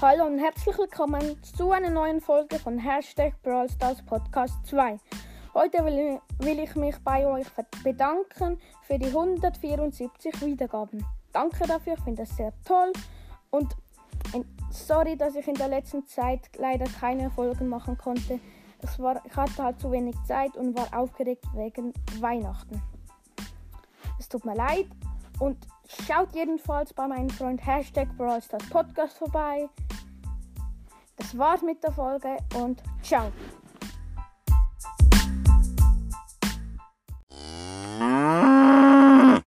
Hallo und herzlich willkommen zu einer neuen Folge von Hashtag Brawl Stars Podcast 2. Heute will ich, will ich mich bei euch bedanken für die 174 Wiedergaben. Danke dafür, ich finde das sehr toll und sorry, dass ich in der letzten Zeit leider keine Folgen machen konnte. Es war, ich hatte halt zu wenig Zeit und war aufgeregt wegen Weihnachten. Es tut mir leid und schaut jedenfalls bei meinem Freund Hashtag Brawl Stars Podcast vorbei. Das war's mit der Folge und ciao.